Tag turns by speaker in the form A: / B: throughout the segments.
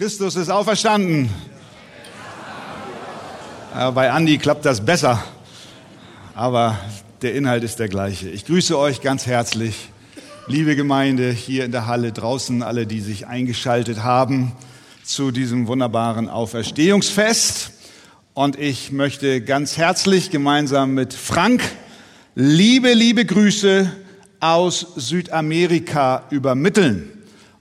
A: Christus ist auferstanden. Ja, bei Andi klappt das besser, aber der Inhalt ist der gleiche. Ich grüße euch ganz herzlich, liebe Gemeinde hier in der Halle, draußen alle, die sich eingeschaltet haben zu diesem wunderbaren Auferstehungsfest. Und ich möchte ganz herzlich gemeinsam mit Frank liebe, liebe Grüße aus Südamerika übermitteln.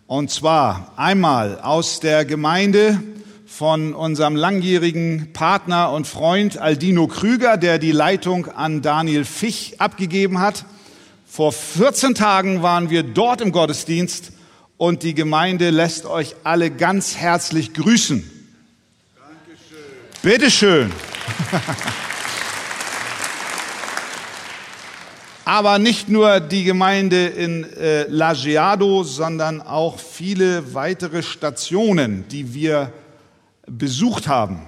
A: Und zwar einmal aus der Gemeinde von unserem langjährigen Partner und Freund Aldino Krüger, der die Leitung an Daniel Fich abgegeben hat. Vor 14 Tagen waren wir dort im Gottesdienst und die Gemeinde lässt euch alle ganz herzlich grüßen. Dankeschön. Bitteschön. Aber nicht nur die Gemeinde in äh, Lajeado, sondern auch viele weitere Stationen, die wir besucht haben,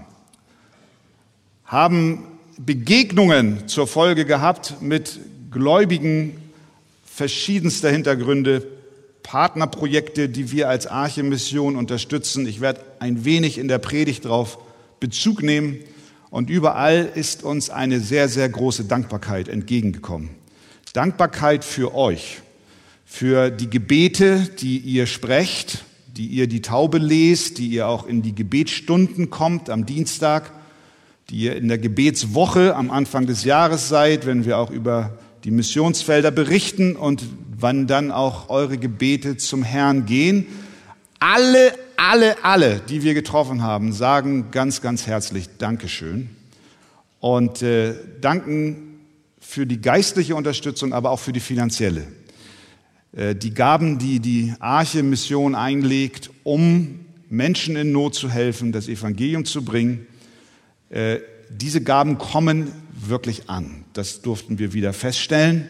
A: haben Begegnungen zur Folge gehabt mit Gläubigen verschiedenster Hintergründe, Partnerprojekte, die wir als Arche-Mission unterstützen. Ich werde ein wenig in der Predigt darauf Bezug nehmen. Und überall ist uns eine sehr, sehr große Dankbarkeit entgegengekommen. Dankbarkeit für euch, für die Gebete, die ihr sprecht, die ihr die Taube lest, die ihr auch in die Gebetsstunden kommt am Dienstag, die ihr in der Gebetswoche am Anfang des Jahres seid, wenn wir auch über die Missionsfelder berichten und wann dann auch eure Gebete zum Herrn gehen. Alle, alle, alle, die wir getroffen haben, sagen ganz, ganz herzlich Dankeschön und äh, danken für die geistliche Unterstützung, aber auch für die finanzielle. Äh, die Gaben, die die Arche-Mission einlegt, um Menschen in Not zu helfen, das Evangelium zu bringen, äh, diese Gaben kommen wirklich an. Das durften wir wieder feststellen.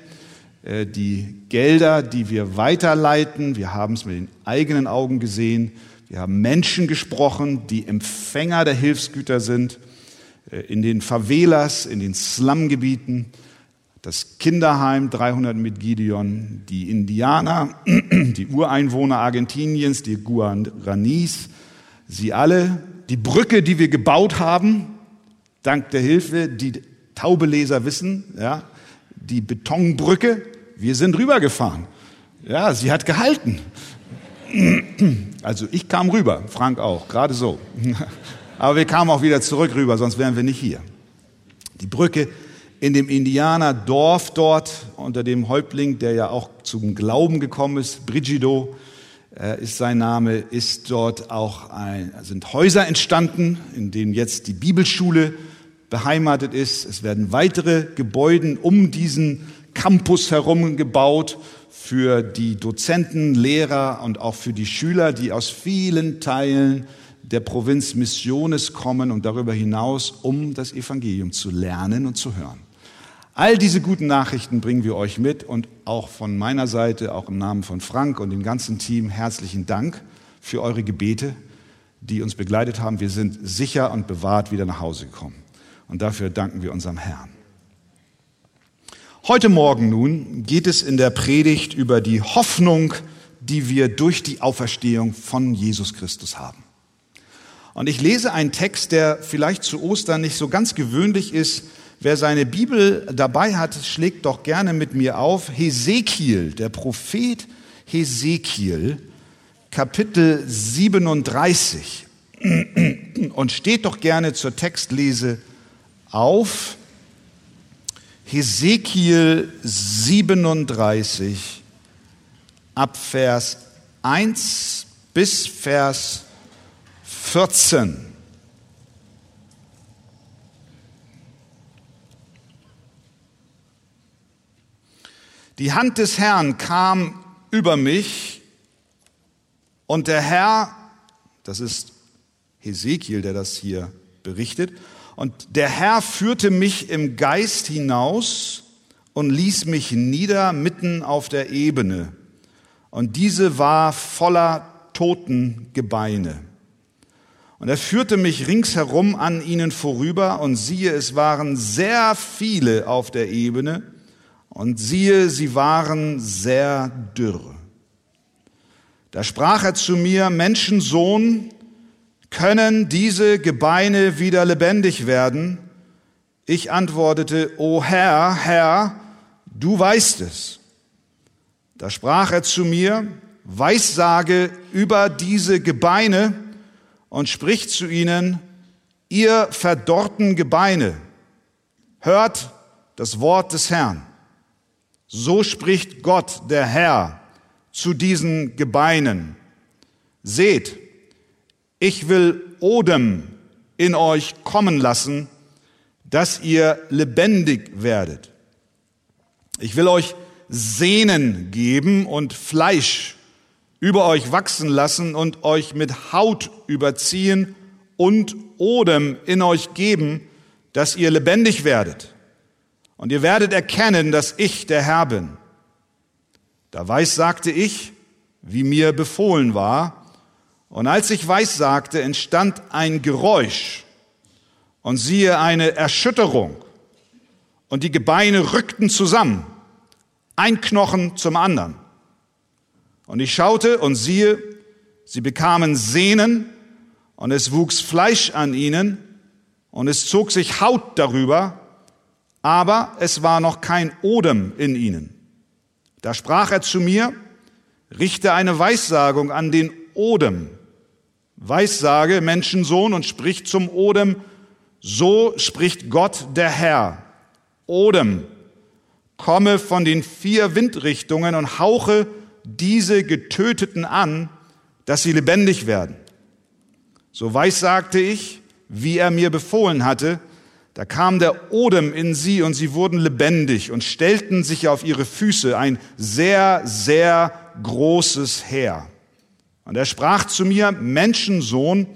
A: Äh, die Gelder, die wir weiterleiten, wir haben es mit den eigenen Augen gesehen, wir haben Menschen gesprochen, die Empfänger der Hilfsgüter sind, in den Favelas, in den Slumgebieten, das Kinderheim 300 mit Gideon, die Indianer, die Ureinwohner Argentiniens, die Guaranis, sie alle, die Brücke, die wir gebaut haben, dank der Hilfe, die Taubeleser wissen, ja, die Betonbrücke, wir sind rübergefahren. Ja, sie hat gehalten. Also ich kam rüber, Frank auch, gerade so. Aber wir kamen auch wieder zurück rüber, sonst wären wir nicht hier. Die Brücke in dem Indianerdorf dort unter dem Häuptling, der ja auch zum Glauben gekommen ist, Brigido äh, ist sein Name, ist dort auch ein, sind Häuser entstanden, in denen jetzt die Bibelschule beheimatet ist. Es werden weitere Gebäude um diesen Campus herum gebaut für die Dozenten, Lehrer und auch für die Schüler, die aus vielen Teilen der Provinz Missiones kommen und darüber hinaus, um das Evangelium zu lernen und zu hören. All diese guten Nachrichten bringen wir euch mit und auch von meiner Seite, auch im Namen von Frank und dem ganzen Team herzlichen Dank für eure Gebete, die uns begleitet haben. Wir sind sicher und bewahrt wieder nach Hause gekommen. Und dafür danken wir unserem Herrn. Heute Morgen nun geht es in der Predigt über die Hoffnung, die wir durch die Auferstehung von Jesus Christus haben. Und ich lese einen Text, der vielleicht zu Ostern nicht so ganz gewöhnlich ist, Wer seine Bibel dabei hat, schlägt doch gerne mit mir auf Hesekiel, der Prophet Hesekiel, Kapitel 37. Und steht doch gerne zur Textlese auf. Hesekiel 37 ab Vers 1 bis Vers 14. Die Hand des Herrn kam über mich und der Herr, das ist Hesekiel, der das hier berichtet, und der Herr führte mich im Geist hinaus und ließ mich nieder mitten auf der Ebene. Und diese war voller Totengebeine. Und er führte mich ringsherum an ihnen vorüber und siehe, es waren sehr viele auf der Ebene und siehe, sie waren sehr dürr. Da sprach er zu mir, Menschensohn, können diese Gebeine wieder lebendig werden? Ich antwortete, O Herr, Herr, du weißt es. Da sprach er zu mir, Weissage über diese Gebeine und spricht zu ihnen, ihr verdorrten Gebeine, hört das Wort des Herrn. So spricht Gott, der Herr, zu diesen Gebeinen. Seht, ich will Odem in euch kommen lassen, dass ihr lebendig werdet. Ich will euch Sehnen geben und Fleisch über euch wachsen lassen und euch mit Haut überziehen und Odem in euch geben, dass ihr lebendig werdet. Und ihr werdet erkennen, dass ich der Herr bin. Da weiß sagte ich, wie mir befohlen war, und als ich weiß sagte, entstand ein Geräusch. Und siehe eine Erschütterung. Und die Gebeine rückten zusammen, ein Knochen zum anderen. Und ich schaute und siehe, sie bekamen Sehnen. Und es wuchs Fleisch an ihnen. Und es zog sich Haut darüber, aber es war noch kein Odem in ihnen. Da sprach er zu mir, richte eine Weissagung an den Odem Weissage, Menschensohn, und spricht zum Odem, so spricht Gott der Herr. Odem, komme von den vier Windrichtungen und hauche diese Getöteten an, dass sie lebendig werden. So weissagte ich, wie er mir befohlen hatte, da kam der Odem in sie und sie wurden lebendig und stellten sich auf ihre Füße, ein sehr, sehr großes Heer. Und er sprach zu mir, Menschensohn,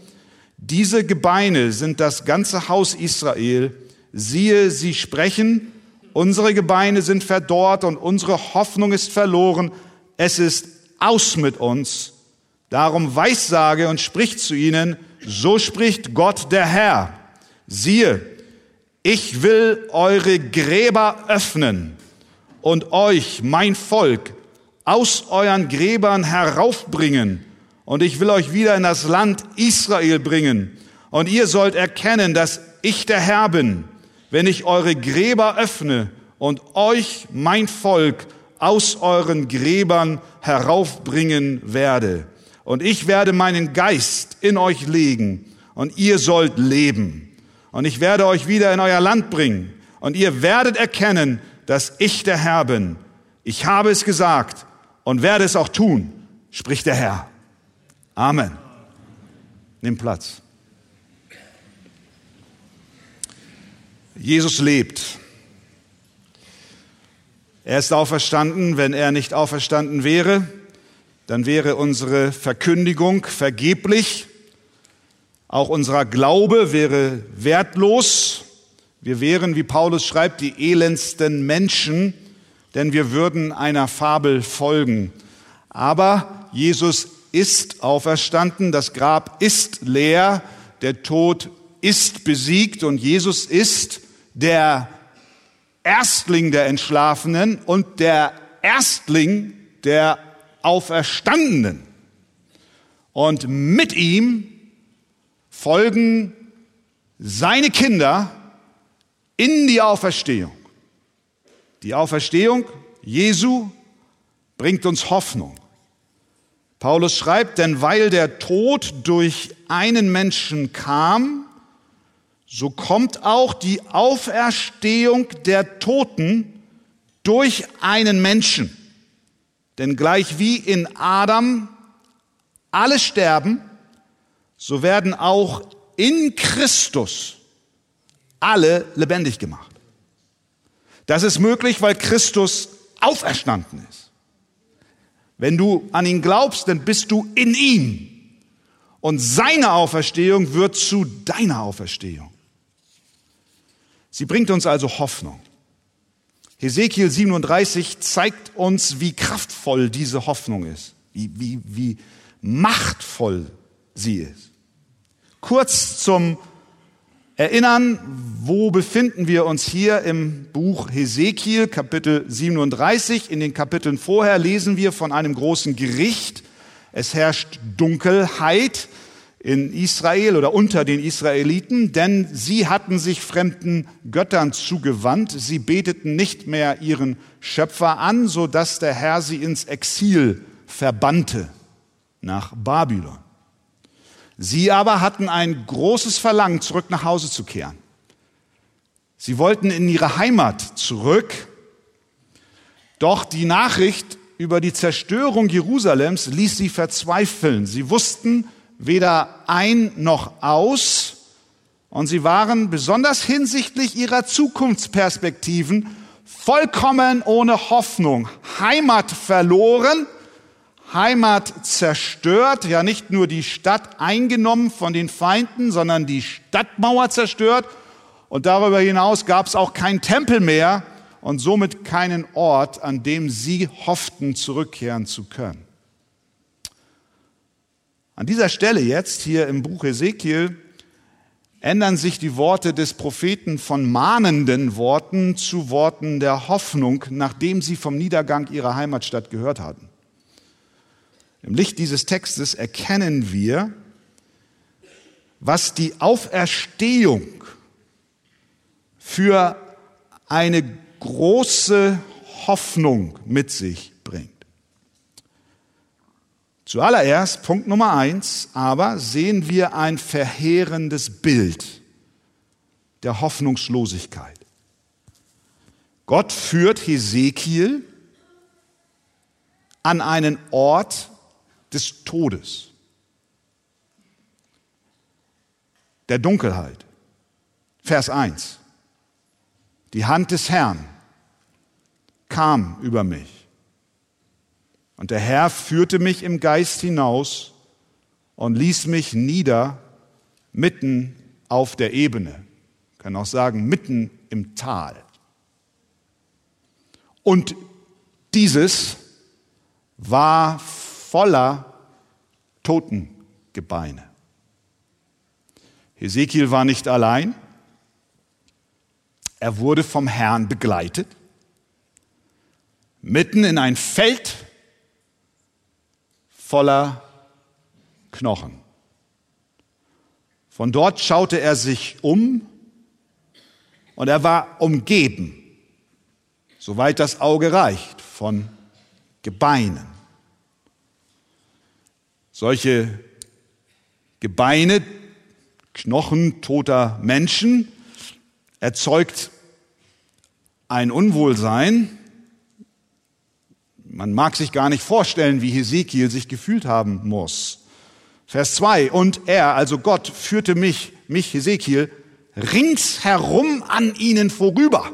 A: diese Gebeine sind das ganze Haus Israel. Siehe, sie sprechen, unsere Gebeine sind verdorrt und unsere Hoffnung ist verloren. Es ist aus mit uns. Darum weissage und spricht zu ihnen, so spricht Gott der Herr. Siehe, ich will eure Gräber öffnen und euch, mein Volk, aus euren Gräbern heraufbringen und ich will euch wieder in das Land Israel bringen. Und ihr sollt erkennen, dass ich der Herr bin, wenn ich eure Gräber öffne und euch, mein Volk, aus euren Gräbern heraufbringen werde. Und ich werde meinen Geist in euch legen und ihr sollt leben. Und ich werde euch wieder in euer Land bringen und ihr werdet erkennen, dass ich der Herr bin. Ich habe es gesagt und werde es auch tun, spricht der Herr. Amen. Nimm Platz. Jesus lebt. Er ist auferstanden. Wenn er nicht auferstanden wäre, dann wäre unsere Verkündigung vergeblich. Auch unser Glaube wäre wertlos. Wir wären, wie Paulus schreibt, die elendsten Menschen, denn wir würden einer Fabel folgen. Aber Jesus ist auferstanden, das Grab ist leer, der Tod ist besiegt und Jesus ist der Erstling der Entschlafenen und der Erstling der Auferstandenen. Und mit ihm folgen seine Kinder in die Auferstehung. Die Auferstehung Jesu bringt uns Hoffnung. Paulus schreibt, denn weil der Tod durch einen Menschen kam, so kommt auch die Auferstehung der Toten durch einen Menschen. Denn gleich wie in Adam alle sterben, so werden auch in Christus alle lebendig gemacht. Das ist möglich, weil Christus auferstanden ist. Wenn du an ihn glaubst, dann bist du in ihm. Und seine Auferstehung wird zu deiner Auferstehung. Sie bringt uns also Hoffnung. Hesekiel 37 zeigt uns, wie kraftvoll diese Hoffnung ist, wie, wie, wie machtvoll sie ist. Kurz zum erinnern, wo befinden wir uns hier im Buch Hesekiel, Kapitel 37. In den Kapiteln vorher lesen wir von einem großen Gericht. Es herrscht Dunkelheit in Israel oder unter den Israeliten, denn sie hatten sich fremden Göttern zugewandt. Sie beteten nicht mehr ihren Schöpfer an, so dass der Herr sie ins Exil verbannte nach Babylon. Sie aber hatten ein großes Verlangen, zurück nach Hause zu kehren. Sie wollten in ihre Heimat zurück, doch die Nachricht über die Zerstörung Jerusalems ließ sie verzweifeln. Sie wussten weder ein noch aus und sie waren besonders hinsichtlich ihrer Zukunftsperspektiven vollkommen ohne Hoffnung. Heimat verloren, Heimat zerstört, ja nicht nur die Stadt eingenommen von den Feinden, sondern die Stadtmauer zerstört und darüber hinaus gab es auch keinen Tempel mehr und somit keinen Ort, an dem sie hofften, zurückkehren zu können. An dieser Stelle jetzt, hier im Buch Ezekiel, ändern sich die Worte des Propheten von mahnenden Worten zu Worten der Hoffnung, nachdem sie vom Niedergang ihrer Heimatstadt gehört hatten. Im Licht dieses Textes erkennen wir, was die Auferstehung für eine große Hoffnung mit sich bringt. Zuallererst, Punkt Nummer eins, aber sehen wir ein verheerendes Bild der Hoffnungslosigkeit. Gott führt Hesekiel an einen Ort des Todes, der Dunkelheit. Vers 1. Die Hand des Herrn kam über mich. Und der Herr führte mich im Geist hinaus und ließ mich nieder mitten auf der Ebene. Ich kann auch sagen, mitten im Tal. Und dieses war voller Totengebeine. Hesekiel war nicht allein. Er wurde vom Herrn begleitet, mitten in ein Feld voller Knochen. Von dort schaute er sich um und er war umgeben, soweit das Auge reicht, von Gebeinen. Solche Gebeine, Knochen toter Menschen, erzeugt ein Unwohlsein. Man mag sich gar nicht vorstellen, wie Hesekiel sich gefühlt haben muss. Vers 2. Und er, also Gott, führte mich, mich Hesekiel, ringsherum an ihnen vorüber.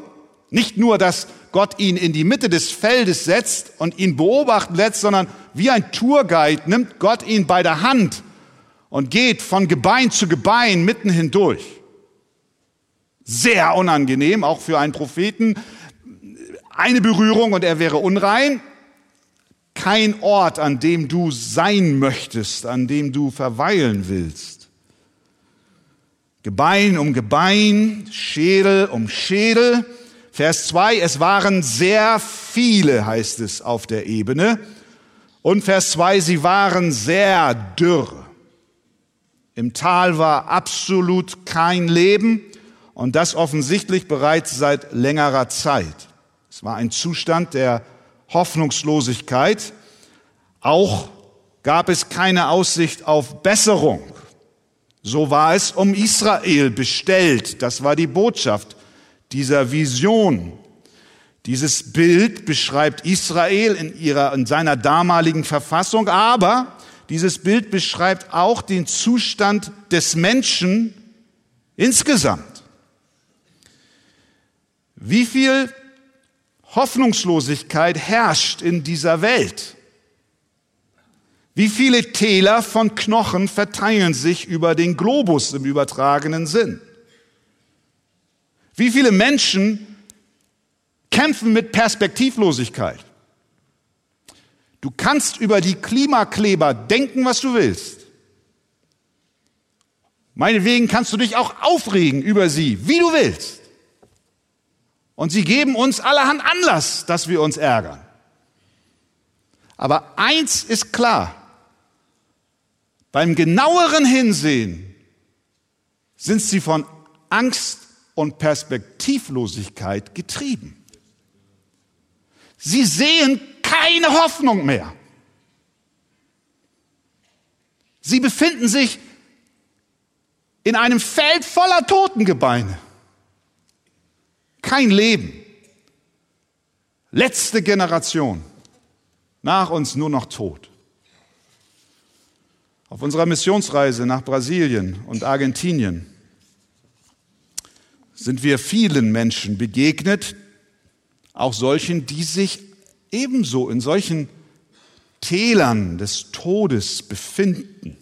A: Nicht nur, dass Gott ihn in die Mitte des Feldes setzt und ihn beobachten lässt, sondern wie ein Tourguide nimmt Gott ihn bei der Hand und geht von Gebein zu Gebein mitten hindurch. Sehr unangenehm, auch für einen Propheten. Eine Berührung und er wäre unrein. Kein Ort, an dem du sein möchtest, an dem du verweilen willst. Gebein um Gebein, Schädel um Schädel. Vers 2, es waren sehr viele, heißt es auf der Ebene. Und Vers 2, sie waren sehr dürr. Im Tal war absolut kein Leben. Und das offensichtlich bereits seit längerer Zeit. Es war ein Zustand der Hoffnungslosigkeit. Auch gab es keine Aussicht auf Besserung. So war es um Israel bestellt. Das war die Botschaft dieser Vision. Dieses Bild beschreibt Israel in, ihrer, in seiner damaligen Verfassung, aber dieses Bild beschreibt auch den Zustand des Menschen insgesamt. Wie viel Hoffnungslosigkeit herrscht in dieser Welt? Wie viele Täler von Knochen verteilen sich über den Globus im übertragenen Sinn? Wie viele Menschen kämpfen mit Perspektivlosigkeit? Du kannst über die Klimakleber denken, was du willst. Meinetwegen kannst du dich auch aufregen über sie, wie du willst. Und sie geben uns allerhand Anlass, dass wir uns ärgern. Aber eins ist klar. Beim genaueren Hinsehen sind sie von Angst und Perspektivlosigkeit getrieben. Sie sehen keine Hoffnung mehr. Sie befinden sich in einem Feld voller Totengebeine. Kein Leben. Letzte Generation. Nach uns nur noch Tod. Auf unserer Missionsreise nach Brasilien und Argentinien sind wir vielen Menschen begegnet, auch solchen, die sich ebenso in solchen Tälern des Todes befinden.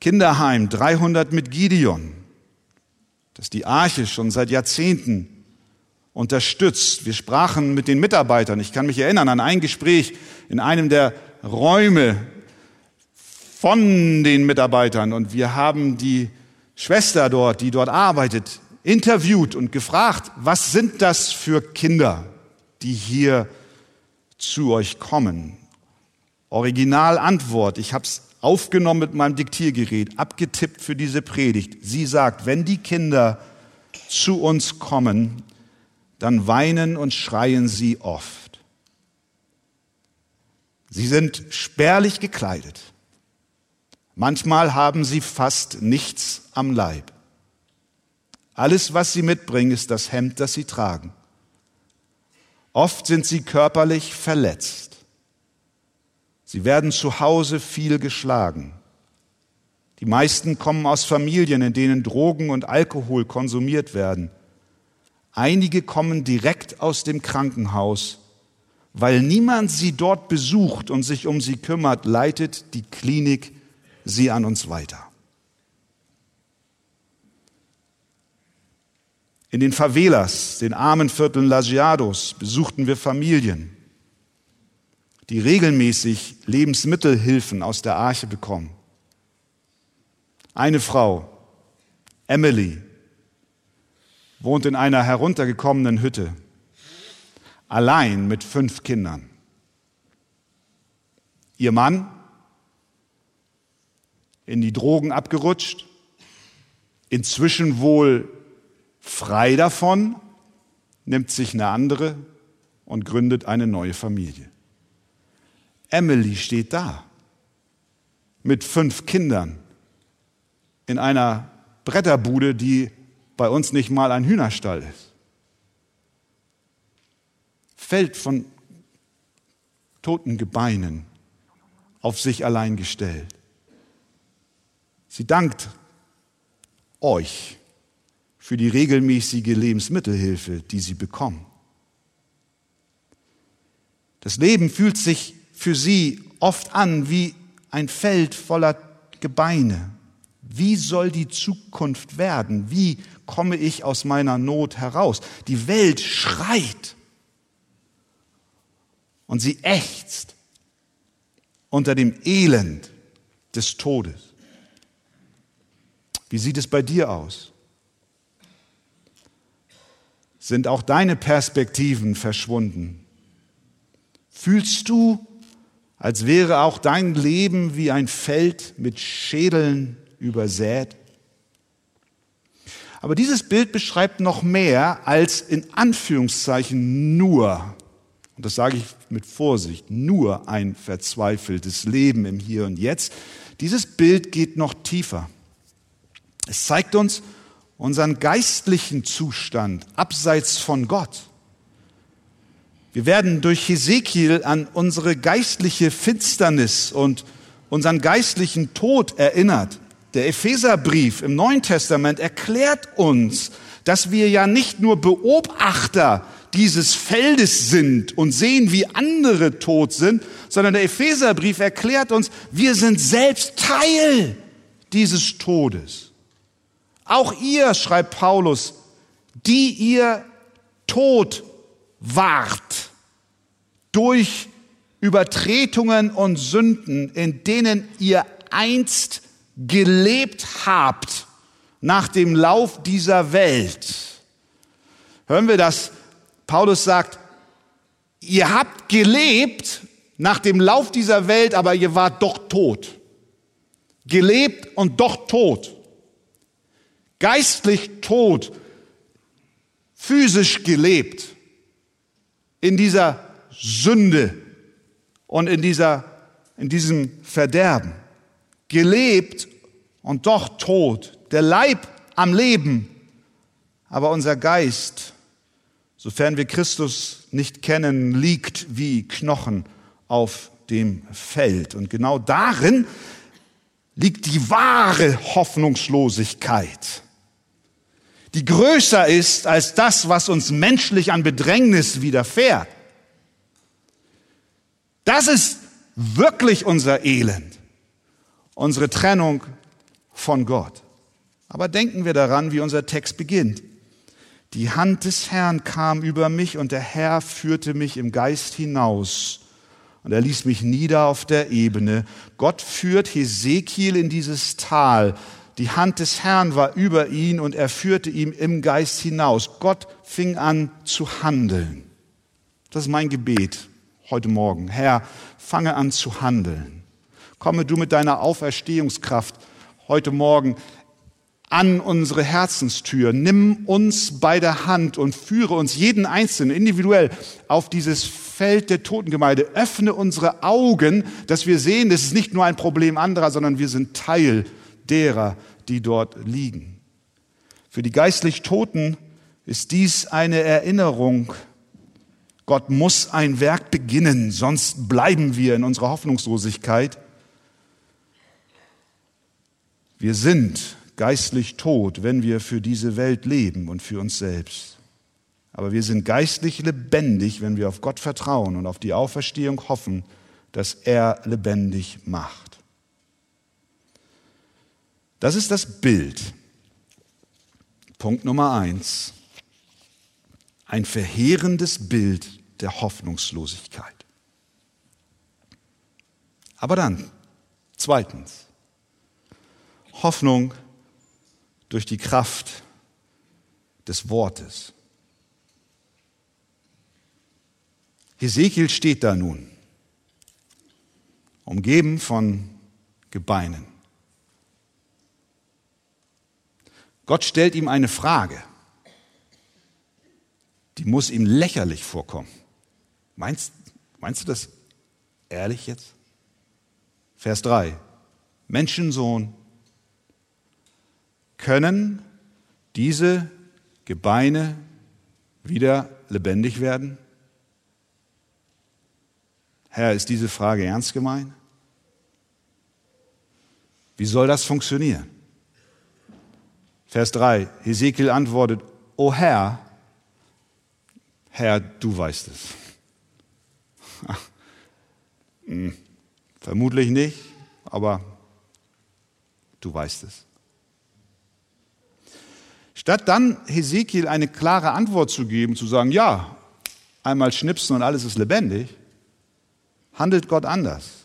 A: Kinderheim 300 mit Gideon, das die Arche schon seit Jahrzehnten unterstützt. Wir sprachen mit den Mitarbeitern. Ich kann mich erinnern an ein Gespräch in einem der Räume von den Mitarbeitern und wir haben die Schwester dort, die dort arbeitet, interviewt und gefragt, was sind das für Kinder, die hier zu euch kommen? Originalantwort, ich habe es aufgenommen mit meinem Diktiergerät, abgetippt für diese Predigt. Sie sagt, wenn die Kinder zu uns kommen, dann weinen und schreien sie oft. Sie sind spärlich gekleidet. Manchmal haben sie fast nichts am Leib. Alles, was sie mitbringen, ist das Hemd, das sie tragen. Oft sind sie körperlich verletzt. Sie werden zu Hause viel geschlagen. Die meisten kommen aus Familien, in denen Drogen und Alkohol konsumiert werden. Einige kommen direkt aus dem Krankenhaus. Weil niemand sie dort besucht und sich um sie kümmert, leitet die Klinik sie an uns weiter. In den Favelas, den armen Vierteln Lajeados, besuchten wir Familien die regelmäßig Lebensmittelhilfen aus der Arche bekommen. Eine Frau, Emily, wohnt in einer heruntergekommenen Hütte, allein mit fünf Kindern. Ihr Mann in die Drogen abgerutscht, inzwischen wohl frei davon, nimmt sich eine andere und gründet eine neue Familie. Emily steht da mit fünf Kindern in einer Bretterbude, die bei uns nicht mal ein Hühnerstall ist. Fällt von toten Gebeinen auf sich allein gestellt. Sie dankt euch für die regelmäßige Lebensmittelhilfe, die sie bekommen. Das Leben fühlt sich für sie oft an wie ein Feld voller Gebeine. Wie soll die Zukunft werden? Wie komme ich aus meiner Not heraus? Die Welt schreit und sie ächzt unter dem Elend des Todes. Wie sieht es bei dir aus? Sind auch deine Perspektiven verschwunden? Fühlst du als wäre auch dein Leben wie ein Feld mit Schädeln übersät. Aber dieses Bild beschreibt noch mehr als in Anführungszeichen nur, und das sage ich mit Vorsicht, nur ein verzweifeltes Leben im Hier und Jetzt. Dieses Bild geht noch tiefer. Es zeigt uns unseren geistlichen Zustand abseits von Gott. Wir werden durch Hesekiel an unsere geistliche Finsternis und unseren geistlichen Tod erinnert. Der Epheserbrief im Neuen Testament erklärt uns, dass wir ja nicht nur Beobachter dieses Feldes sind und sehen, wie andere tot sind, sondern der Epheserbrief erklärt uns, wir sind selbst Teil dieses Todes. Auch ihr, schreibt Paulus, die ihr tot wart durch Übertretungen und Sünden, in denen ihr einst gelebt habt nach dem Lauf dieser Welt. Hören wir das? Paulus sagt, ihr habt gelebt nach dem Lauf dieser Welt, aber ihr wart doch tot. gelebt und doch tot. Geistlich tot, physisch gelebt in dieser Sünde und in, dieser, in diesem Verderben. Gelebt und doch tot. Der Leib am Leben, aber unser Geist, sofern wir Christus nicht kennen, liegt wie Knochen auf dem Feld. Und genau darin liegt die wahre Hoffnungslosigkeit, die größer ist als das, was uns menschlich an Bedrängnis widerfährt. Das ist wirklich unser Elend, unsere Trennung von Gott. Aber denken wir daran, wie unser Text beginnt. Die Hand des Herrn kam über mich und der Herr führte mich im Geist hinaus und er ließ mich nieder auf der Ebene. Gott führt Hesekiel in dieses Tal. Die Hand des Herrn war über ihn und er führte ihn im Geist hinaus. Gott fing an zu handeln. Das ist mein Gebet heute Morgen. Herr, fange an zu handeln. Komme du mit deiner Auferstehungskraft heute Morgen an unsere Herzenstür. Nimm uns bei der Hand und führe uns jeden Einzelnen individuell auf dieses Feld der Totengemeinde. Öffne unsere Augen, dass wir sehen, das ist nicht nur ein Problem anderer, sondern wir sind Teil derer, die dort liegen. Für die geistlich Toten ist dies eine Erinnerung. Gott muss ein Werk beginnen, sonst bleiben wir in unserer Hoffnungslosigkeit. Wir sind geistlich tot, wenn wir für diese Welt leben und für uns selbst. Aber wir sind geistlich lebendig, wenn wir auf Gott vertrauen und auf die Auferstehung hoffen, dass er lebendig macht. Das ist das Bild. Punkt Nummer eins. Ein verheerendes Bild der Hoffnungslosigkeit. Aber dann, zweitens, Hoffnung durch die Kraft des Wortes. Hesekiel steht da nun, umgeben von Gebeinen. Gott stellt ihm eine Frage, die muss ihm lächerlich vorkommen. Meinst, meinst du das ehrlich jetzt? Vers 3. Menschensohn, können diese Gebeine wieder lebendig werden? Herr, ist diese Frage ernst gemeint? Wie soll das funktionieren? Vers 3, Hesekiel antwortet, O Herr, Herr, du weißt es. hm, vermutlich nicht, aber du weißt es. Statt dann Hesekiel eine klare Antwort zu geben, zu sagen, ja, einmal schnipsen und alles ist lebendig, handelt Gott anders.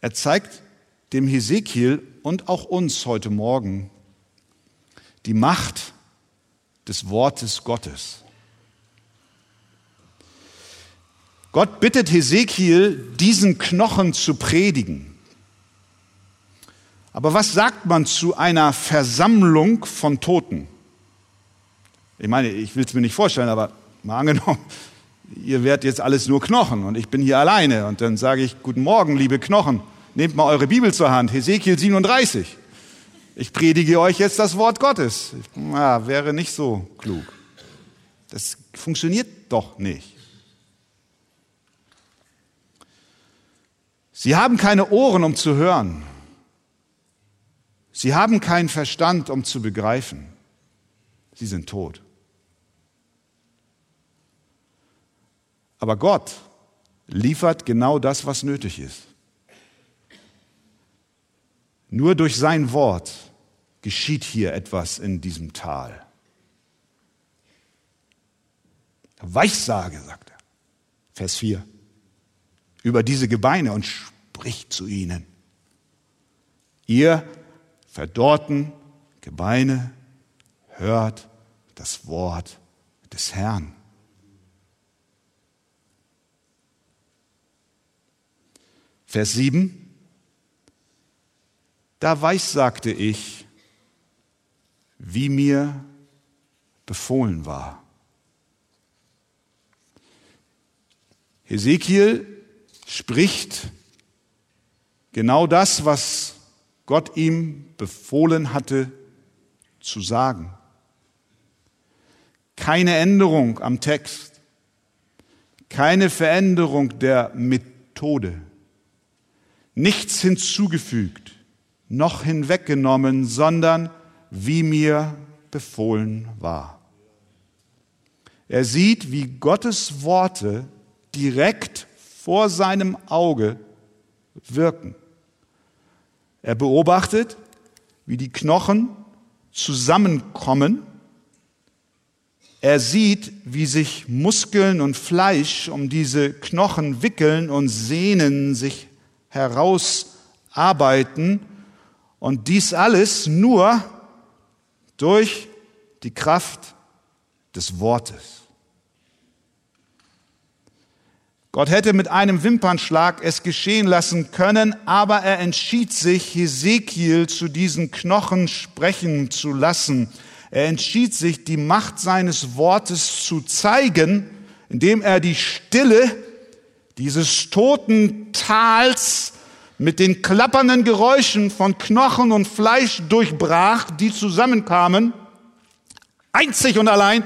A: Er zeigt dem Hesekiel und auch uns heute Morgen die Macht des Wortes Gottes. Gott bittet Hesekiel, diesen Knochen zu predigen. Aber was sagt man zu einer Versammlung von Toten? Ich meine, ich will es mir nicht vorstellen, aber mal angenommen, ihr werdet jetzt alles nur Knochen und ich bin hier alleine und dann sage ich, guten Morgen, liebe Knochen, nehmt mal eure Bibel zur Hand, Hesekiel 37. Ich predige euch jetzt das Wort Gottes. Ja, wäre nicht so klug. Das funktioniert doch nicht. Sie haben keine Ohren, um zu hören. Sie haben keinen Verstand, um zu begreifen. Sie sind tot. Aber Gott liefert genau das, was nötig ist. Nur durch sein Wort geschieht hier etwas in diesem Tal. Weissage, sagt er, Vers 4, über diese Gebeine und spricht zu ihnen. Ihr verdorrten Gebeine, hört das Wort des Herrn. Vers 7. Da weissagte ich, wie mir befohlen war. Hesekiel spricht genau das, was Gott ihm befohlen hatte zu sagen. Keine Änderung am Text, keine Veränderung der Methode, nichts hinzugefügt, noch hinweggenommen, sondern wie mir befohlen war. Er sieht, wie Gottes Worte direkt vor seinem Auge wirken. Er beobachtet, wie die Knochen zusammenkommen. Er sieht, wie sich Muskeln und Fleisch um diese Knochen wickeln und Sehnen sich herausarbeiten. Und dies alles nur durch die Kraft des Wortes. Gott hätte mit einem Wimpernschlag es geschehen lassen können, aber er entschied sich, Hesekiel zu diesen Knochen sprechen zu lassen. Er entschied sich, die Macht seines Wortes zu zeigen, indem er die Stille dieses toten Tals mit den klappernden Geräuschen von Knochen und Fleisch durchbrach, die zusammenkamen, einzig und allein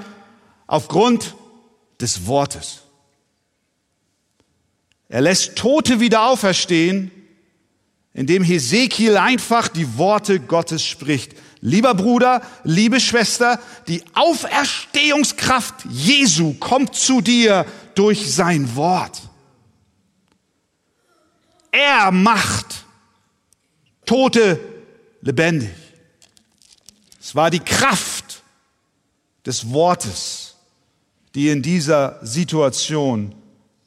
A: aufgrund des Wortes. Er lässt Tote wieder auferstehen, indem Hesekiel einfach die Worte Gottes spricht. Lieber Bruder, liebe Schwester, die Auferstehungskraft Jesu kommt zu dir durch sein Wort. Er macht Tote lebendig. Es war die Kraft des Wortes, die in dieser Situation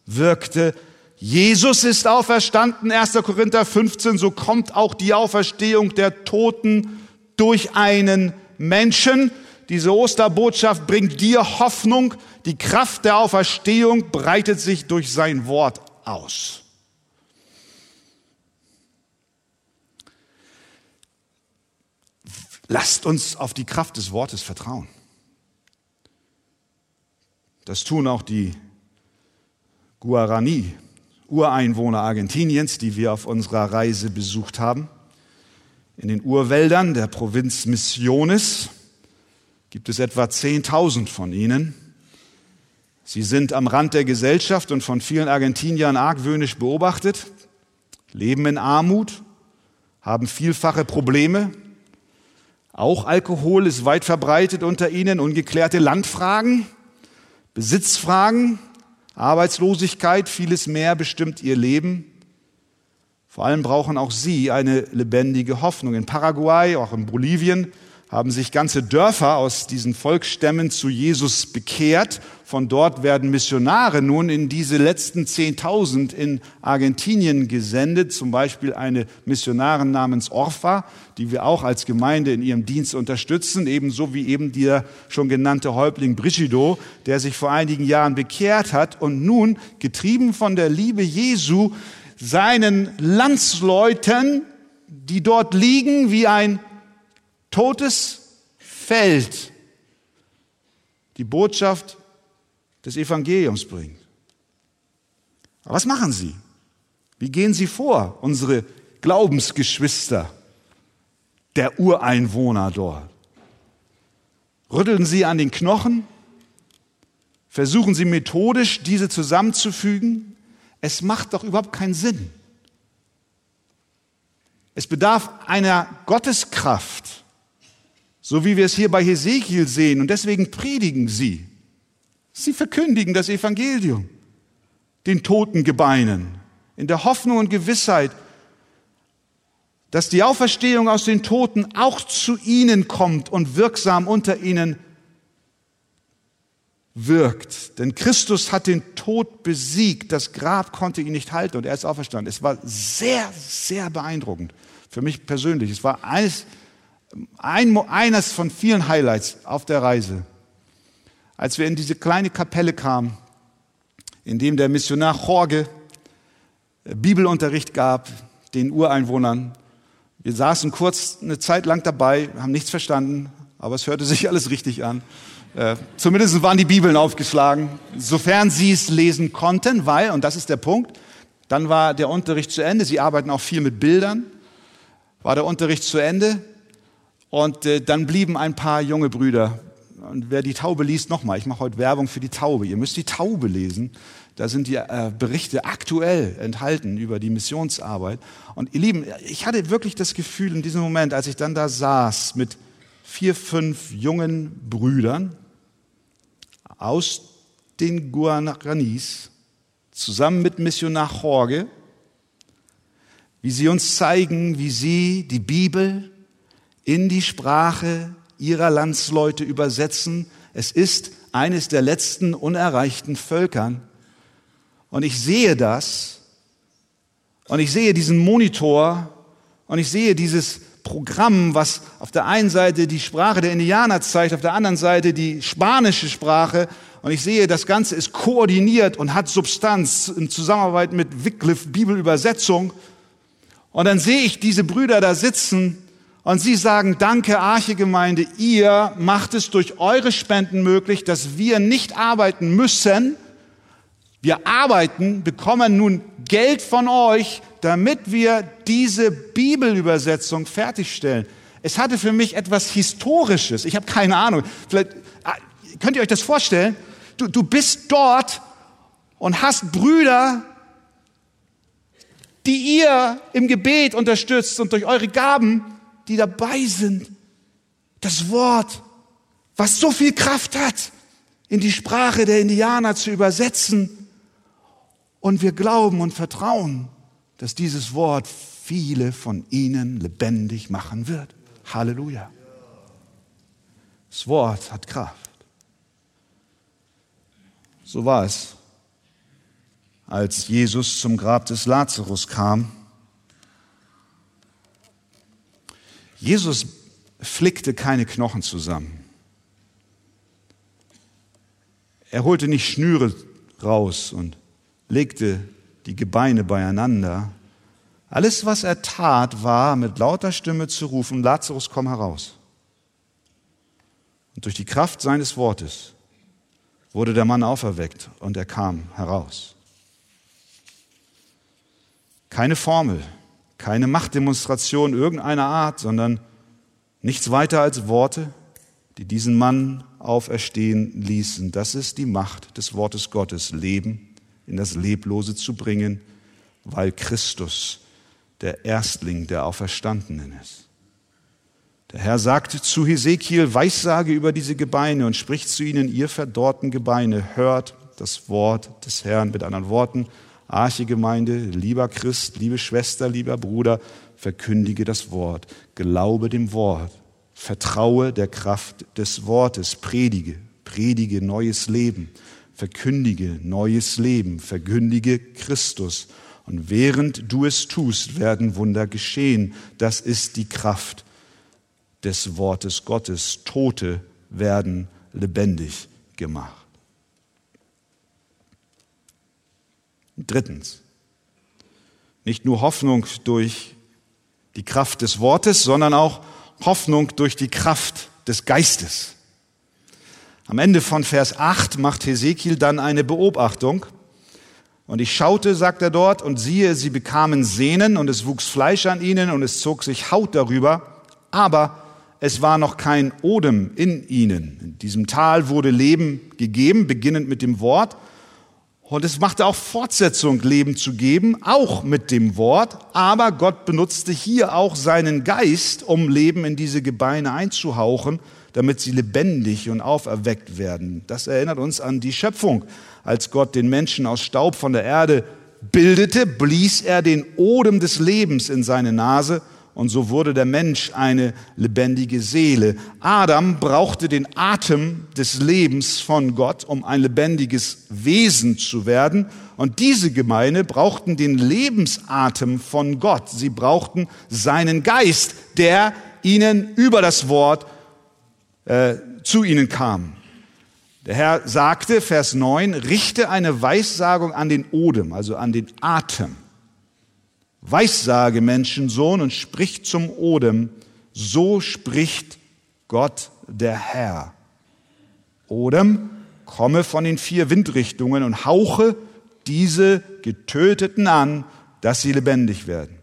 A: wirkte Jesus ist auferstanden, 1. Korinther 15, so kommt auch die Auferstehung der Toten durch einen Menschen. Diese Osterbotschaft bringt dir Hoffnung. Die Kraft der Auferstehung breitet sich durch sein Wort aus. Lasst uns auf die Kraft des Wortes vertrauen. Das tun auch die Guarani, Ureinwohner Argentiniens, die wir auf unserer Reise besucht haben. In den Urwäldern der Provinz Misiones gibt es etwa 10.000 von ihnen. Sie sind am Rand der Gesellschaft und von vielen Argentiniern argwöhnisch beobachtet, leben in Armut, haben vielfache Probleme. Auch Alkohol ist weit verbreitet unter ihnen, ungeklärte Landfragen, Besitzfragen, Arbeitslosigkeit, vieles mehr bestimmt ihr Leben. Vor allem brauchen auch sie eine lebendige Hoffnung. In Paraguay, auch in Bolivien, haben sich ganze Dörfer aus diesen Volksstämmen zu Jesus bekehrt. Von dort werden Missionare nun in diese letzten 10.000 in Argentinien gesendet, zum Beispiel eine Missionarin namens Orfa, die wir auch als Gemeinde in ihrem Dienst unterstützen, ebenso wie eben der schon genannte Häuptling Brigido, der sich vor einigen Jahren bekehrt hat und nun, getrieben von der Liebe Jesu, seinen Landsleuten, die dort liegen wie ein totes Feld die Botschaft des Evangeliums bringt. Aber was machen sie? Wie gehen sie vor, unsere Glaubensgeschwister, der Ureinwohner dort? Rütteln sie an den Knochen? Versuchen sie methodisch, diese zusammenzufügen? Es macht doch überhaupt keinen Sinn. Es bedarf einer Gotteskraft, so wie wir es hier bei Hesekiel sehen. Und deswegen predigen sie. Sie verkündigen das Evangelium den toten Gebeinen in der Hoffnung und Gewissheit, dass die Auferstehung aus den Toten auch zu ihnen kommt und wirksam unter ihnen wirkt. Denn Christus hat den Tod besiegt, das Grab konnte ihn nicht halten und er ist auferstanden. Es war sehr, sehr beeindruckend für mich persönlich. Es war eines ein, eines von vielen Highlights auf der Reise, als wir in diese kleine Kapelle kamen, in dem der Missionar Jorge Bibelunterricht gab den Ureinwohnern, Wir saßen kurz eine Zeit lang dabei, haben nichts verstanden, aber es hörte sich alles richtig an. Äh, zumindest waren die Bibeln aufgeschlagen, sofern sie es lesen konnten, weil, und das ist der Punkt, dann war der Unterricht zu Ende. Sie arbeiten auch viel mit Bildern. War der Unterricht zu Ende und äh, dann blieben ein paar junge Brüder. Und wer die Taube liest, nochmal, ich mache heute Werbung für die Taube. Ihr müsst die Taube lesen. Da sind die äh, Berichte aktuell enthalten über die Missionsarbeit. Und ihr Lieben, ich hatte wirklich das Gefühl in diesem Moment, als ich dann da saß mit vier, fünf jungen Brüdern aus den Guaranis, zusammen mit Missionar Jorge, wie sie uns zeigen, wie sie die Bibel in die Sprache ihrer Landsleute übersetzen. Es ist eines der letzten unerreichten Völkern. Und ich sehe das und ich sehe diesen Monitor und ich sehe dieses Programm, was auf der einen Seite die Sprache der Indianer zeigt, auf der anderen Seite die spanische Sprache. Und ich sehe, das Ganze ist koordiniert und hat Substanz in Zusammenarbeit mit Wycliffe Bibelübersetzung. Und dann sehe ich diese Brüder da sitzen und sie sagen, danke Archegemeinde, ihr macht es durch eure Spenden möglich, dass wir nicht arbeiten müssen. Wir arbeiten, bekommen nun Geld von euch, damit wir diese Bibelübersetzung fertigstellen. Es hatte für mich etwas Historisches. Ich habe keine Ahnung. Vielleicht ah, könnt ihr euch das vorstellen? Du, du bist dort und hast Brüder, die ihr im Gebet unterstützt und durch eure Gaben, die dabei sind, das Wort, was so viel Kraft hat, in die Sprache der Indianer zu übersetzen. Und wir glauben und vertrauen, dass dieses Wort viele von ihnen lebendig machen wird. Halleluja. Das Wort hat Kraft. So war es, als Jesus zum Grab des Lazarus kam. Jesus flickte keine Knochen zusammen. Er holte nicht Schnüre raus und legte die Gebeine beieinander. Alles, was er tat, war mit lauter Stimme zu rufen, Lazarus, komm heraus. Und durch die Kraft seines Wortes wurde der Mann auferweckt und er kam heraus. Keine Formel, keine Machtdemonstration irgendeiner Art, sondern nichts weiter als Worte, die diesen Mann auferstehen ließen. Das ist die Macht des Wortes Gottes, Leben in das Leblose zu bringen, weil Christus der Erstling der Auferstandenen ist. Der Herr sagt zu Hesekiel, Weissage über diese Gebeine und spricht zu ihnen, ihr verdorrten Gebeine, hört das Wort des Herrn. Mit anderen Worten, Archegemeinde, lieber Christ, liebe Schwester, lieber Bruder, verkündige das Wort, glaube dem Wort, vertraue der Kraft des Wortes, predige, predige neues Leben verkündige neues Leben, verkündige Christus. Und während du es tust, werden Wunder geschehen. Das ist die Kraft des Wortes Gottes. Tote werden lebendig gemacht. Drittens, nicht nur Hoffnung durch die Kraft des Wortes, sondern auch Hoffnung durch die Kraft des Geistes. Am Ende von Vers 8 macht Hesekiel dann eine Beobachtung. Und ich schaute, sagt er dort, und siehe, sie bekamen Sehnen und es wuchs Fleisch an ihnen und es zog sich Haut darüber, aber es war noch kein Odem in ihnen. In diesem Tal wurde Leben gegeben, beginnend mit dem Wort. Und es machte auch Fortsetzung, Leben zu geben, auch mit dem Wort. Aber Gott benutzte hier auch seinen Geist, um Leben in diese Gebeine einzuhauchen damit sie lebendig und auferweckt werden. Das erinnert uns an die Schöpfung. Als Gott den Menschen aus Staub von der Erde bildete, blies er den Odem des Lebens in seine Nase und so wurde der Mensch eine lebendige Seele. Adam brauchte den Atem des Lebens von Gott, um ein lebendiges Wesen zu werden. Und diese Gemeinde brauchten den Lebensatem von Gott. Sie brauchten seinen Geist, der ihnen über das Wort äh, zu ihnen kam. Der Herr sagte, Vers 9, richte eine Weissagung an den Odem, also an den Atem. Weissage Menschensohn und spricht zum Odem, so spricht Gott der Herr. Odem, komme von den vier Windrichtungen und hauche diese Getöteten an, dass sie lebendig werden.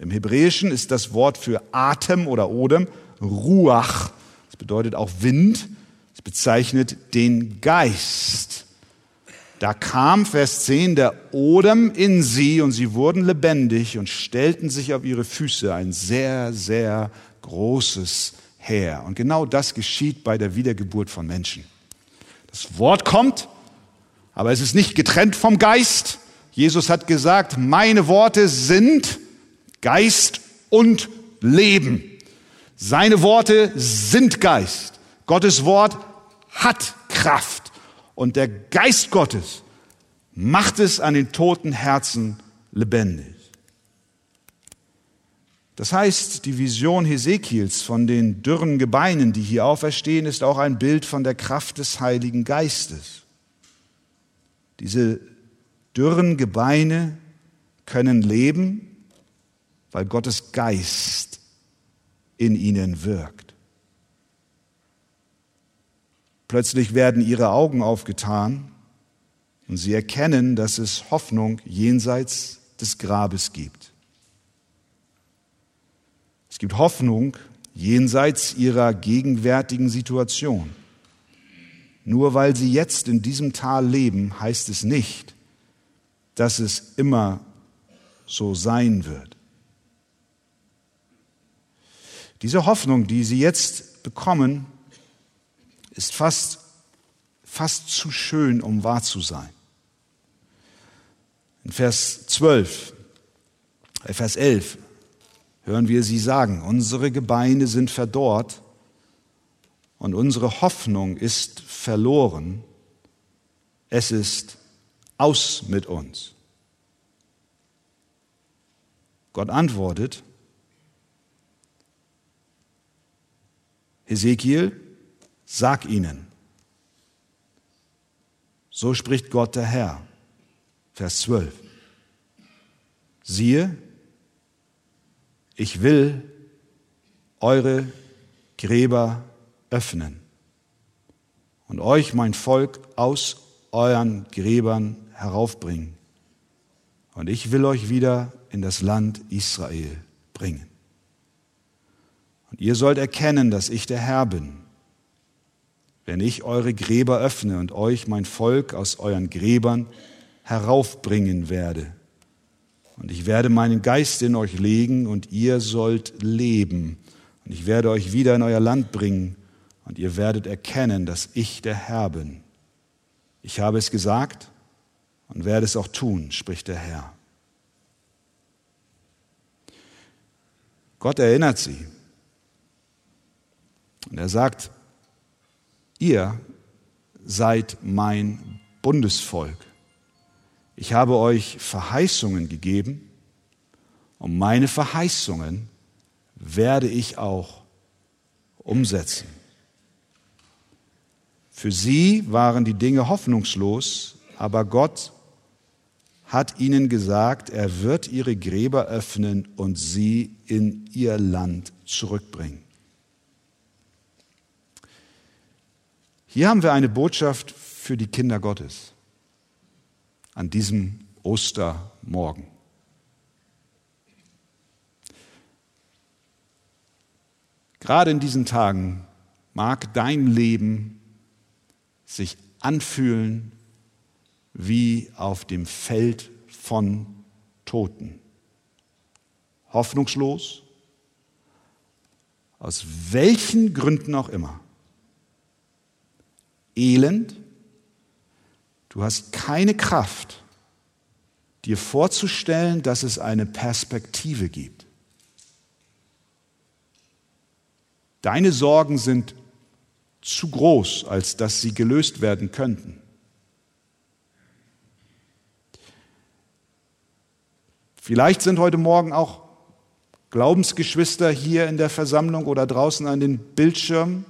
A: Im Hebräischen ist das Wort für Atem oder Odem Ruach. Das bedeutet auch Wind. Es bezeichnet den Geist. Da kam, Vers 10, der Odem in sie und sie wurden lebendig und stellten sich auf ihre Füße. Ein sehr, sehr großes Heer. Und genau das geschieht bei der Wiedergeburt von Menschen. Das Wort kommt, aber es ist nicht getrennt vom Geist. Jesus hat gesagt, meine Worte sind Geist und Leben. Seine Worte sind Geist. Gottes Wort hat Kraft. Und der Geist Gottes macht es an den toten Herzen lebendig. Das heißt, die Vision Hesekiels von den dürren Gebeinen, die hier auferstehen, ist auch ein Bild von der Kraft des Heiligen Geistes. Diese dürren Gebeine können leben, weil Gottes Geist in ihnen wirkt. Plötzlich werden ihre Augen aufgetan und sie erkennen, dass es Hoffnung jenseits des Grabes gibt. Es gibt Hoffnung jenseits ihrer gegenwärtigen Situation. Nur weil sie jetzt in diesem Tal leben, heißt es nicht, dass es immer so sein wird. Diese Hoffnung, die sie jetzt bekommen, ist fast, fast zu schön, um wahr zu sein. In Vers 12, äh, Vers 11 hören wir sie sagen, unsere Gebeine sind verdorrt und unsere Hoffnung ist verloren. Es ist aus mit uns. Gott antwortet, Ezekiel, sag ihnen, so spricht Gott der Herr, Vers 12. Siehe, ich will eure Gräber öffnen und euch mein Volk aus euren Gräbern heraufbringen. Und ich will euch wieder in das Land Israel bringen. Und ihr sollt erkennen, dass ich der Herr bin, wenn ich eure Gräber öffne und euch mein Volk aus euren Gräbern heraufbringen werde. Und ich werde meinen Geist in euch legen und ihr sollt leben. Und ich werde euch wieder in euer Land bringen und ihr werdet erkennen, dass ich der Herr bin. Ich habe es gesagt und werde es auch tun, spricht der Herr. Gott erinnert sie und er sagt, ihr seid mein Bundesvolk. Ich habe euch Verheißungen gegeben und meine Verheißungen werde ich auch umsetzen. Für sie waren die Dinge hoffnungslos, aber Gott hat ihnen gesagt, er wird ihre Gräber öffnen und sie in ihr Land zurückbringen. Hier haben wir eine Botschaft für die Kinder Gottes an diesem Ostermorgen. Gerade in diesen Tagen mag dein Leben sich anfühlen wie auf dem Feld von Toten. Hoffnungslos, aus welchen Gründen auch immer. Elend. Du hast keine Kraft, dir vorzustellen, dass es eine Perspektive gibt. Deine Sorgen sind zu groß, als dass sie gelöst werden könnten. Vielleicht sind heute Morgen auch Glaubensgeschwister hier in der Versammlung oder draußen an den Bildschirmen,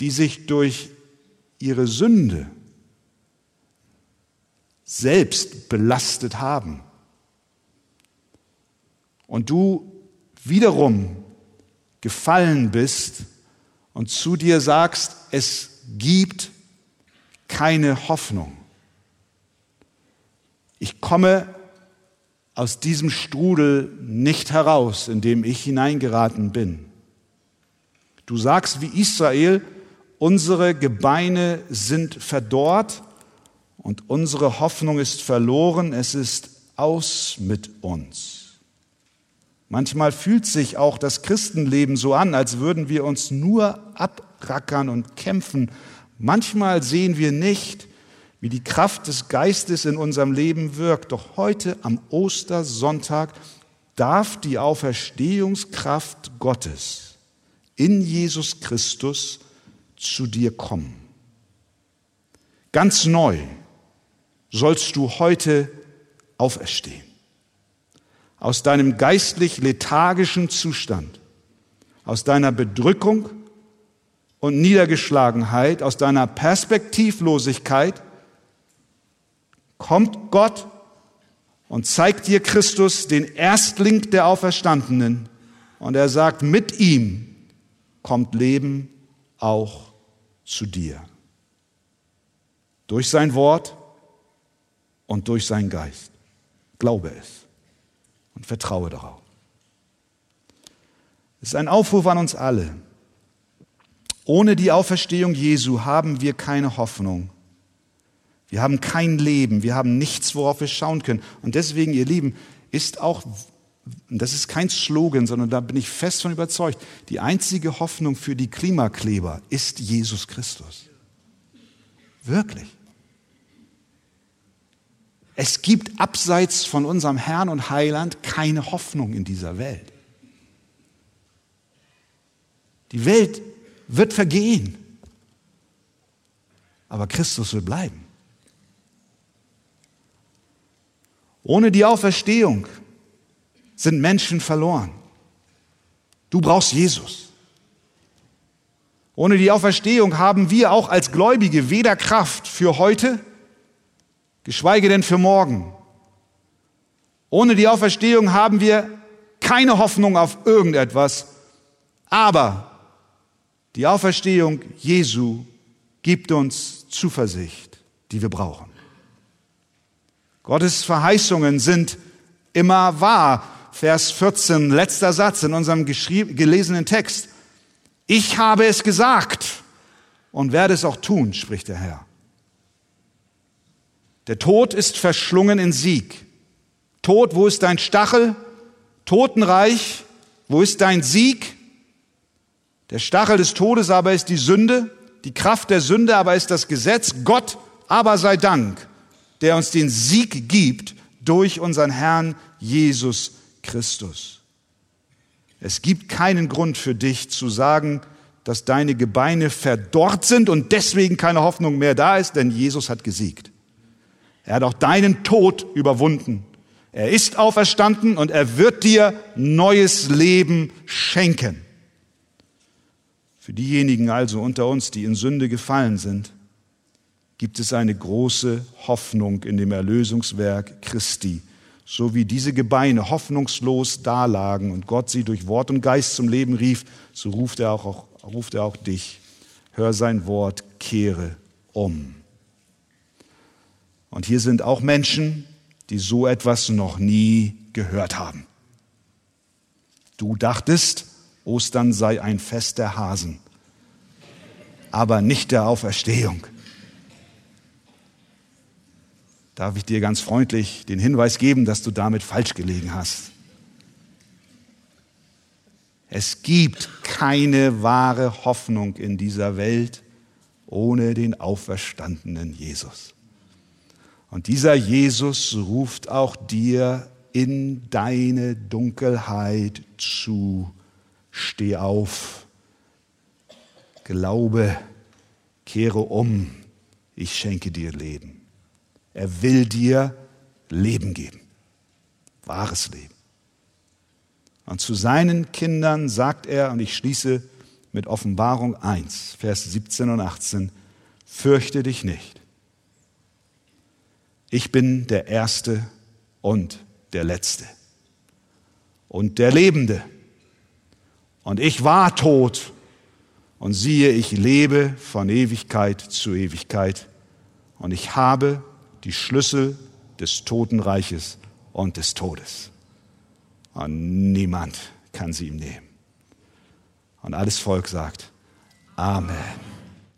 A: die sich durch ihre Sünde selbst belastet haben und du wiederum gefallen bist und zu dir sagst, es gibt keine Hoffnung. Ich komme aus diesem Strudel nicht heraus, in dem ich hineingeraten bin. Du sagst wie Israel, unsere Gebeine sind verdorrt und unsere Hoffnung ist verloren, es ist aus mit uns. Manchmal fühlt sich auch das Christenleben so an, als würden wir uns nur abrackern und kämpfen. Manchmal sehen wir nicht, wie die Kraft des Geistes in unserem Leben wirkt. Doch heute am Ostersonntag darf die Auferstehungskraft Gottes in Jesus Christus zu dir kommen. Ganz neu sollst du heute auferstehen. Aus deinem geistlich lethargischen Zustand, aus deiner Bedrückung und Niedergeschlagenheit, aus deiner Perspektivlosigkeit kommt Gott und zeigt dir Christus, den Erstling der Auferstandenen. Und er sagt, mit ihm kommt Leben auch zu dir. Durch sein Wort und durch seinen Geist. Glaube es und vertraue darauf. Es ist ein Aufruf an uns alle. Ohne die Auferstehung Jesu haben wir keine Hoffnung. Wir haben kein Leben, wir haben nichts, worauf wir schauen können. Und deswegen, ihr Lieben, ist auch, das ist kein Slogan, sondern da bin ich fest von überzeugt, die einzige Hoffnung für die Klimakleber ist Jesus Christus. Wirklich. Es gibt abseits von unserem Herrn und Heiland keine Hoffnung in dieser Welt. Die Welt wird vergehen, aber Christus will bleiben. Ohne die Auferstehung sind Menschen verloren. Du brauchst Jesus. Ohne die Auferstehung haben wir auch als Gläubige weder Kraft für heute, geschweige denn für morgen. Ohne die Auferstehung haben wir keine Hoffnung auf irgendetwas, aber die Auferstehung Jesu gibt uns Zuversicht, die wir brauchen. Gottes Verheißungen sind immer wahr. Vers 14, letzter Satz in unserem gelesenen Text. Ich habe es gesagt und werde es auch tun, spricht der Herr. Der Tod ist verschlungen in Sieg. Tod, wo ist dein Stachel? Totenreich, wo ist dein Sieg? Der Stachel des Todes aber ist die Sünde, die Kraft der Sünde aber ist das Gesetz. Gott aber sei Dank der uns den Sieg gibt durch unseren Herrn Jesus Christus. Es gibt keinen Grund für dich zu sagen, dass deine Gebeine verdorrt sind und deswegen keine Hoffnung mehr da ist, denn Jesus hat gesiegt. Er hat auch deinen Tod überwunden. Er ist auferstanden und er wird dir neues Leben schenken. Für diejenigen also unter uns, die in Sünde gefallen sind, gibt es eine große Hoffnung in dem Erlösungswerk Christi. So wie diese Gebeine hoffnungslos dalagen und Gott sie durch Wort und Geist zum Leben rief, so ruft er auch, ruft er auch dich. Hör sein Wort, kehre um. Und hier sind auch Menschen, die so etwas noch nie gehört haben. Du dachtest, Ostern sei ein Fest der Hasen, aber nicht der Auferstehung. Darf ich dir ganz freundlich den Hinweis geben, dass du damit falsch gelegen hast. Es gibt keine wahre Hoffnung in dieser Welt ohne den auferstandenen Jesus. Und dieser Jesus ruft auch dir in deine Dunkelheit zu. Steh auf, glaube, kehre um, ich schenke dir Leben. Er will dir Leben geben. Wahres Leben. Und zu seinen Kindern sagt er, und ich schließe mit Offenbarung 1, Vers 17 und 18, fürchte dich nicht. Ich bin der Erste und der Letzte und der Lebende. Und ich war tot und siehe, ich lebe von Ewigkeit zu Ewigkeit und ich habe die Schlüssel des Totenreiches und des Todes. Und niemand kann sie ihm nehmen. Und alles Volk sagt, Amen.